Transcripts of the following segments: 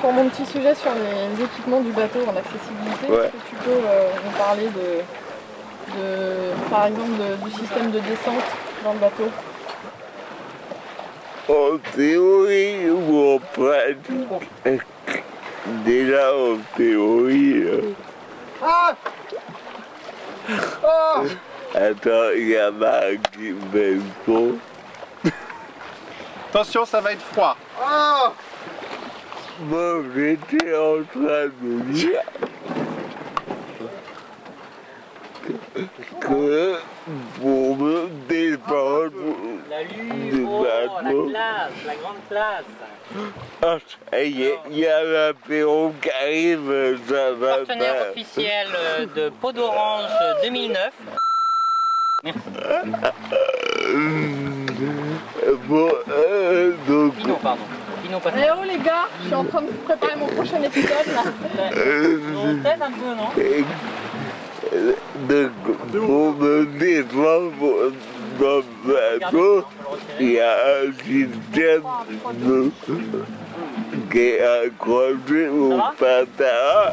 Pour mon petit sujet sur les équipements du bateau en accessibilité, Ouais. est-ce que tu peux euh, nous parler de, de- par exemple de- du système de descente dans le bateau? En théorie ou en pratique Déjà en théorie. euh, Attends, il y a Marc qui fait le son. Attention, ça va être froid. Moi, j'étais en train de dire que, que pour me défendre Lue, oh, la classe, la grande classe. ah, y il y a l'apéro qui arrive, ça va Partenaire pas. officiel euh, de Peau d'Orange 2009. Bon, euh, donc, Pinot, pardon. Pinot, pas Eh oh les gars, je suis en train de préparer mon prochain épisode là. Peut-être un peu, non? Me défendre dans le bateau, il y a un système de, qui est accroché au pantalon.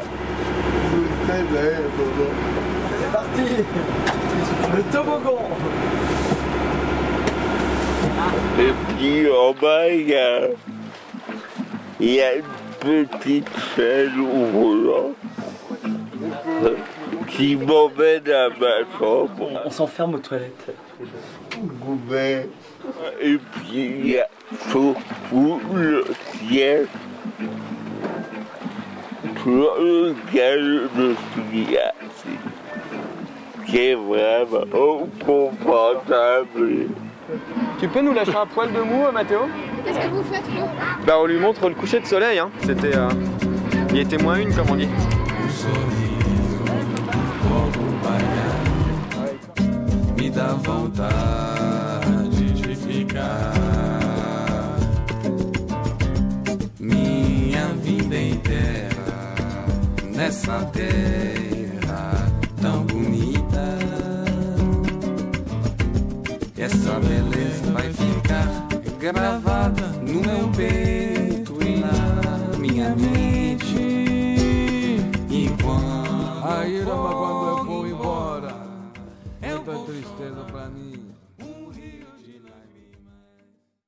C'est parti Le toboggan. Et puis en bas, il y a, il y a une petite chaîne roulante qui m'emmène à ma chambre. On s'enferme aux toilettes. Et puis il y a surtout le ciel sur lequel je suis assis. Qui est vraiment confortable. Tu peux nous lâcher un poil de mou, Mathéo? Qu'est-ce que vous faites vous? Bah on lui montre le coucher de soleil, hein. C'était... euh, Il était moins une, comme on dit. Me dá vontade de ficar. Minha vida inteira nessa terra tão bonita. Essa beleza vai ficar gravada no meu peito e na minha mente. E então é tristeza pra mim.